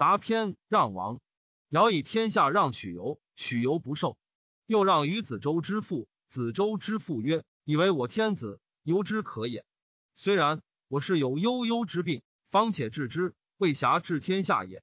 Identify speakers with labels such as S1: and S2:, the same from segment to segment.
S1: 杂篇让王。尧以天下让许由，许由不受，又让于子周之父。子周之父曰：“以为我天子，由之可也。虽然，我是有悠悠之病，方且治之，未暇治天下也。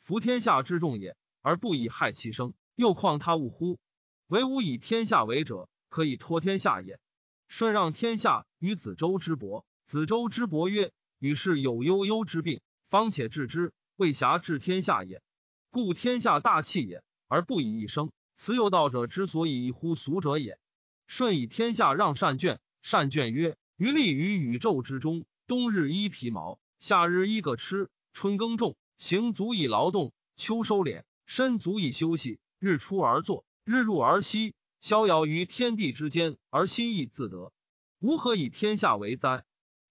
S1: 夫天下之众也，而不以害其生，又况他物乎？唯吾以天下为者，可以托天下也。舜让天下于子周之伯，子周之伯曰：‘与是有悠悠之病，方且治之，为侠治天下也。’”故天下大器也，而不以一生。此有道者之所以异乎俗者也。舜以天下让善卷，善卷曰：“余立于宇宙之中，冬日衣皮毛，夏日衣个吃，春耕种，行足以劳动，秋收敛，身足以休息。日出而作，日入而息，逍遥于天地之间，而心意自得。吾何以天下为哉？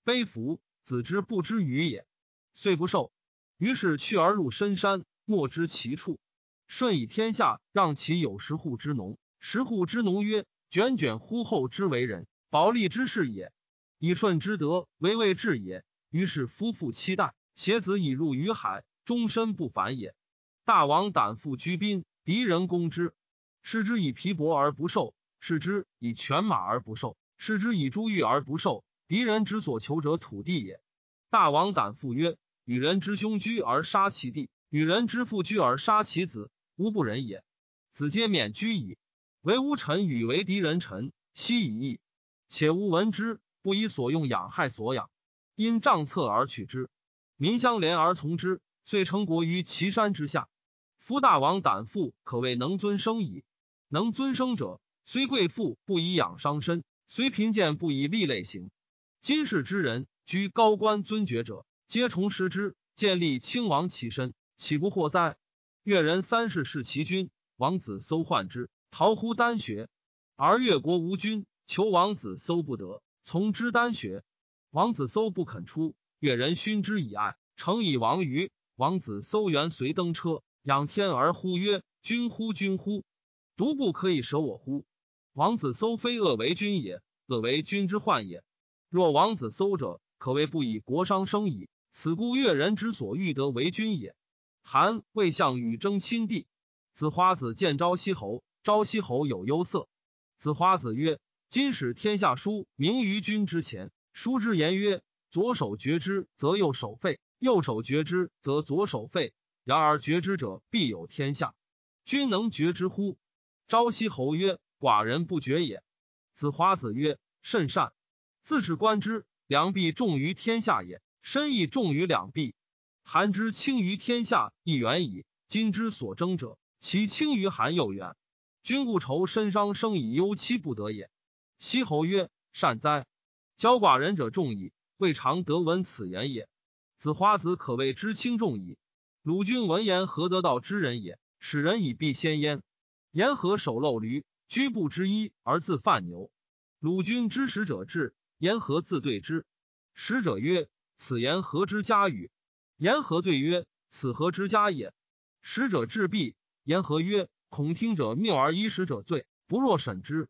S1: 悲夫！子之不知鱼也，遂不受。于是去而入深山。”莫知其处。舜以天下让其有十户之农，十户之农曰：“卷卷乎后之为人，保利之事也。以舜之德为未至也。”于是夫妇期待，携子以入于海，终身不返也。大王胆负居宾，敌人攻之，视之以皮帛而不受，视之以犬马而不受，视之以珠玉而不受。敌人之所求者土地也。大王胆负曰：“与人之兄居而杀其弟。”与人之父居而杀其子，无不仁也。子皆免居矣。唯吾臣与为敌人臣，悉以义。且吾闻之，不以所用养害所养，因杖策而取之，民相连而从之，遂成国于岐山之下。夫大王胆父，可谓能尊生矣。能尊生者，虽贵妇不以养伤身，虽贫贱不以利累行。今世之人，居高官尊爵者，皆崇师之，建立亲王其身。岂不惑哉？越人三世弑其君，王子搜患之，逃乎丹穴。而越国无君，求王子搜不得，从之丹穴。王子搜不肯出，越人勋之以爱，诚以王于。王子搜元随登车，仰天而呼曰：“君乎？君乎？独不可以舍我乎？”王子搜非恶为君也，恶为君之患也。若王子搜者，可谓不以国伤生矣。此故越人之所欲得为君也。韩魏相与争亲地，子花子见昭西侯，昭西侯有忧色。子花子曰：“今使天下书名于君之前，书之言曰：左手绝之，则右手废；右手绝之，则左手废。然而绝之者，必有天下。君能绝之乎？”昭西侯曰：“寡人不绝也。”子花子曰：“甚善。自是观之，良必重于天下也，身亦重于两臂。”韩之轻于天下，亦远矣。今之所争者，其轻于韩又远。君故愁身伤，生以忧妻不得也。西侯曰：“善哉！教寡人者众矣，未尝得闻此言也。”子花子可谓知轻重矣。鲁君闻言，何得道之人也？使人以避先焉。言何守陋驴，居不知一而自犯牛？鲁君知使者至，言何自对之？使者曰：“此言何之家语？”言何对曰：“此何之家也？”使者至毕，言何曰：“恐听者谬而依使者罪，不若审之。”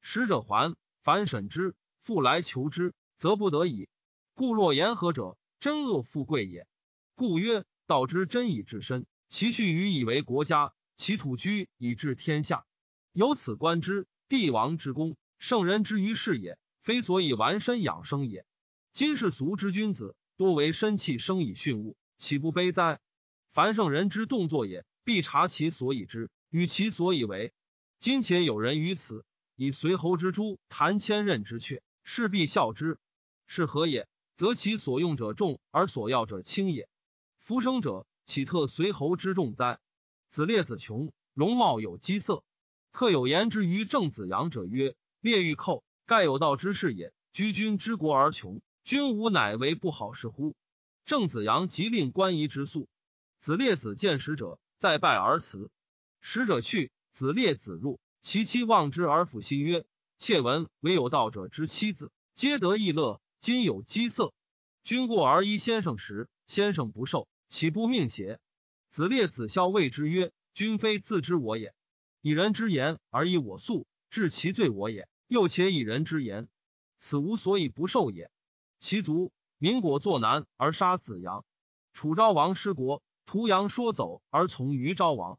S1: 使者还，反审之，复来求之，则不得已。故若言何者，真恶富贵也。故曰：道之真以至身，其序于以为国家，其土居以治天下。由此观之，帝王之功，圣人之于世也，非所以完身养生也。今世俗之君子。多为身气生以训物，岂不悲哉？凡圣人之动作也，必察其所以知，与其所以为。今且有人于此，以随侯之诸，谈千仞之阙，势必笑之。是何也？则其所用者重，而所要者轻也。夫生者，岂特随侯之重哉？子列子穷，容貌有饥色。客有言之于郑子阳者曰：“列欲寇，盖有道之士也。居君之国而穷。”君无乃为不好事乎？郑子阳即令官仪之宿。子列子见使者，再拜而辞。使者去，子列子入，其妻望之而抚心曰：“妾闻唯有道者之妻子，皆得意乐。今有饥色，君过而依先生时，先生不受，岂不命邪？”子列子笑谓之曰：“君非自知我也，以人之言而以我素，治其罪我也。又且以人之言，此无所以不受也。”其族民果作难而杀子阳，楚昭王失国，屠阳说走而从于昭王。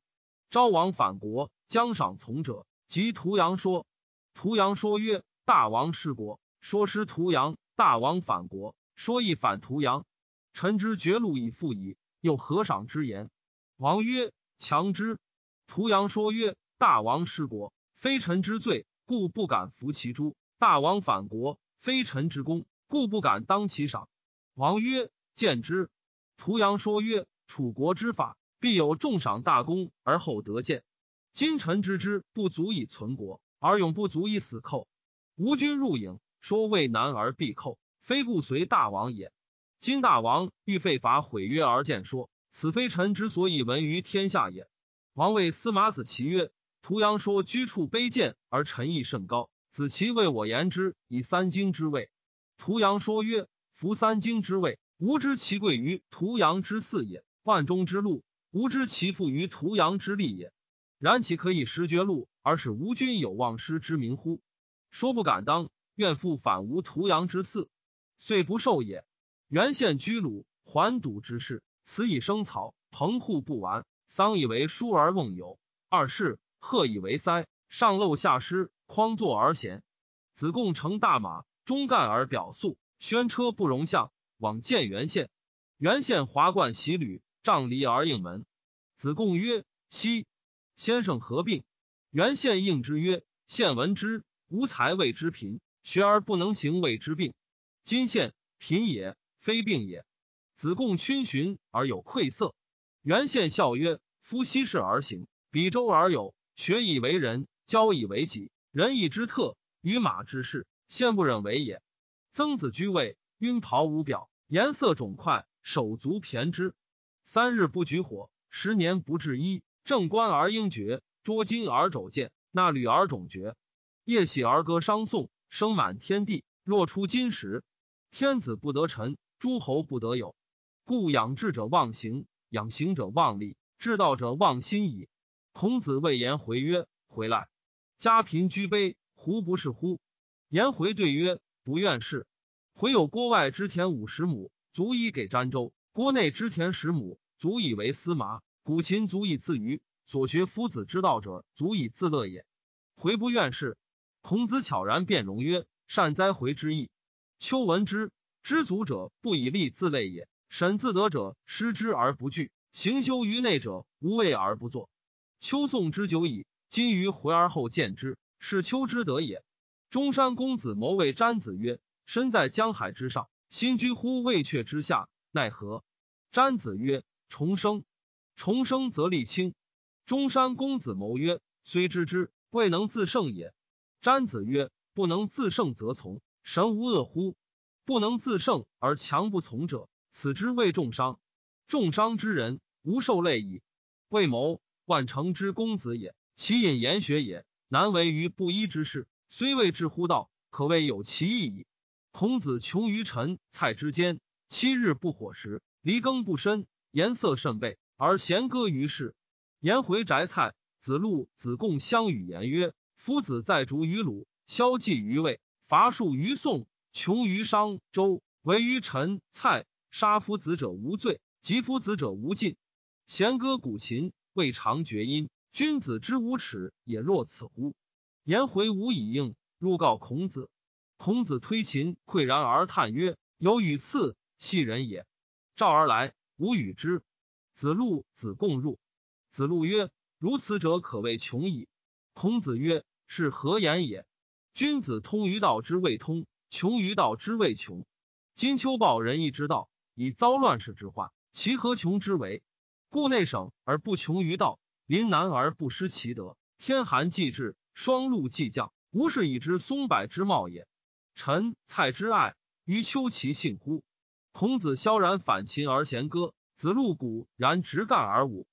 S1: 昭王反国，将赏从者，即屠阳说。屠阳说曰：“大王失国，说失屠阳；大王反国，说亦反屠阳。臣之绝路以复矣，又何赏之言？”王曰：“强之。”屠阳说曰：“大王失国，非臣之罪，故不敢服其诛；大王反国，非臣之功，故不敢当其赏。”王曰：“见之。”屠阳说曰：“楚国之法，必有重赏大功而后得见。今臣知之不足以存国。”而永不足以死寇。吴军入郢，说魏难而必寇，非不随大王也。今大王欲废法毁约而见说，此非臣之所以闻于天下也。王谓司马子奇曰：“屠阳说居处卑贱而臣义甚高，子奇为我言之以三经之位。”屠阳说曰：“夫三经之位，吾知其贵于屠阳之嗣也；万中之路，吾知其富于屠阳之利也。然岂可以食绝禄？”而使吾君有忘师之名乎？说不敢当，愿复反吾屠阳之嗣，遂不受也。原县居鲁，还堵之事，此以生草，棚户不完，丧以为书而瓮有。二世贺以为塞，上漏下湿，匡坐而闲。子贡乘大马，中干而表素，宣车不容相，往见原县。原县华冠喜履，杖离而应门。子贡曰：“昔先生何病？”原县应之曰：“县闻之，无才谓之贫，学而不能行谓之病。今县贫也，非病也。”子贡逡巡而有愧色。原县笑曰：“夫昔事而行，比周而有学以为人，教以为己。仁义之特，与马之事，先不忍为也。”曾子居位，晕袍无表，颜色肿块，手足骈之。三日不举火，十年不治衣。正官而应绝。捉金而肘见，纳履而踵绝。夜喜而歌商颂，声满天地。若出金石，天子不得臣，诸侯不得有。故养志者忘行，养行者忘力，治道者忘心矣。孔子谓颜回曰：“回来，家贫居卑，胡不是乎？”颜回对曰：“不愿是。回有郭外之田五十亩，足以给詹州；郭内之田十亩，足以为司马。古琴足以自娱。”所学夫子之道者，足以自乐也。回不愿事。孔子悄然变容曰：“善哉回之意。秋闻之，知足者不以利自累也。审自得者，失之而不惧；行修于内者，无畏而不作。秋颂之久矣，今于回而后见之，是秋之德也。”中山公子谋谓詹子曰：“身在江海之上，心居乎渭阙之下，奈何？”詹子曰：“重生。重生则立清。”中山公子谋曰：“虽知之，未能自胜也。”詹子曰：“不能自胜则从，神无恶乎？不能自胜而强不从者，此之谓重伤。重伤之人，无受累矣。魏谋，万乘之公子也，其隐言学也，难为于不依之事。虽未至乎道，可谓有其意矣。孔子穷于陈蔡之间，七日不火食，离羹不深，颜色甚备，而贤歌于世。”颜回宅蔡，子路、子贡相与言曰：“夫子在逐于鲁，萧纪于魏，伐树于宋，穷于商周，为于陈蔡。杀夫子者无罪，及夫子者无尽。弦歌古琴，未尝绝音。君子之无耻也，若此乎？”颜回无以应，入告孔子。孔子推琴，喟然而叹曰：“有与次，戏人也。”召而来，吾与之。子路、子贡入。子路曰：“如此者，可谓穷矣。”孔子曰：“是何言也？君子通于道之未通，穷于道之未穷。今秋报仁义之道，以遭乱世之患，其何穷之为？故内省而不穷于道，临难而不失其德。天寒既至，霜露既降，吾是以知松柏之茂也。臣蔡之爱于秋其信乎？”孔子萧然反秦而弦歌，子路鼓然直干而舞。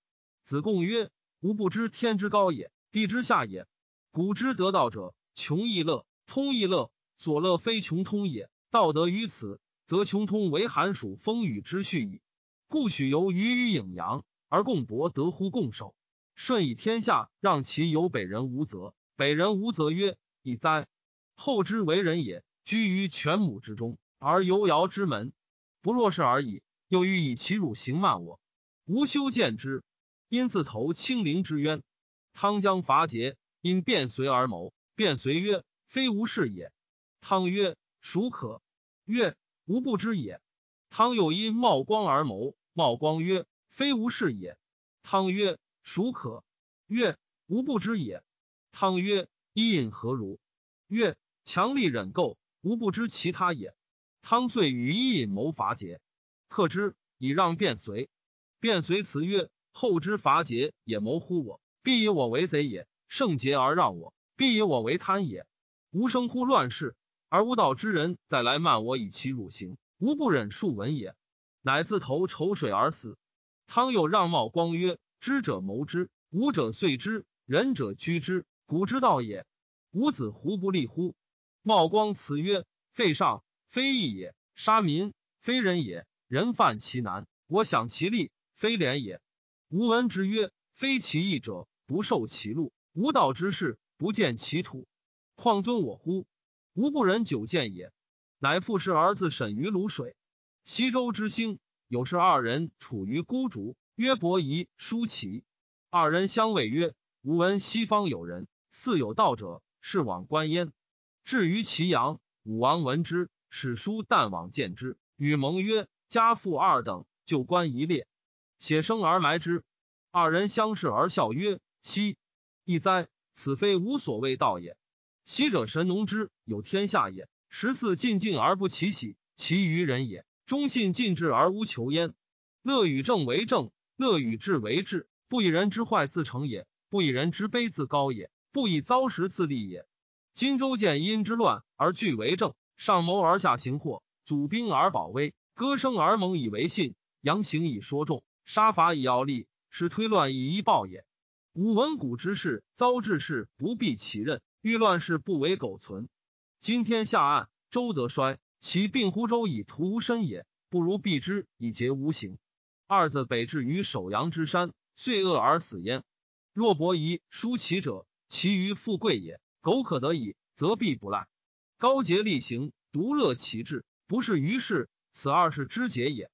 S1: 子贡曰：“吾不知天之高也，地之下也。古之得道者，穷亦乐，通亦乐。所乐非穷通也。道德于此，则穷通为寒暑风雨之序矣。故许由于于颍阳，而共伯得乎共守。顺以天下，让其有北人无责。北人无则曰：以哉！后之为人也，居于犬母之中，而犹尧之门，不若是而已。又欲以其辱行慢我。”无修见之，因自投清陵之渊。汤将伐桀，因变随而谋。变随曰：“非吾事也。”汤曰：“孰可？”曰：“吾不知也。”汤又因冒光而谋。冒光曰：“非吾事也。”汤曰：“孰可？”曰：“吾不知也。”汤曰：“伊尹何如？”曰：“强力忍垢，吾不知其他也。”汤遂与伊尹谋伐桀，克之，以让卞随。卞随辞曰：“后之伐桀，也谋乎我？必以我为贼也。胜桀而让我，必以我为贪也。吾生乎乱世，而无道之人再来慢我以其辱刑，吾不忍数闻也。乃自投丑水而死。”汤又让茂光曰：“知者谋之，武者遂之，仁者居之。”古之道也，吾子胡不立乎？茂光辞曰：“废上，非义也；杀民，非仁也。人犯其难，我享其利，非廉也。吾闻之曰：非其义者，不受其禄；无道之士，不见其土。况尊我乎？吾不忍久见也。”乃复是儿子沈于卤水。西周之兴，有是二人处于孤竹，曰伯夷、叔齐。二人相谓曰：“吾闻西方有人。”自有道者，是往观焉。至于祁阳，武王闻之，史书但往见之，与盟曰：“家父二等，就观一列，写生而埋之。”二人相视而笑曰：“昔亦哉！此非无所谓道也。昔者神农之有天下也，十四进敬而不其喜，其余人也，忠信尽至而无求焉。乐与正为正，乐与智为智，不以人之坏自成也，不以人之卑自高也。”不以遭时自立也。荆州见因之乱而据为政，上谋而下行祸，祖兵而保威，歌声而盟以为信，扬行以说众，杀伐以要利，是推乱以一暴也。吾闻古之事，遭治事不避其任，遇乱世不为苟存。今天下暗，周得衰，其病乎周以图无身也，不如避之以节无形。二子北至于首阳之山，遂恶而死焉。若伯夷、叔齐者。其余富贵也，苟可得矣，则必不赖。高洁厉行，独乐其志，不是于世，此二是知节也。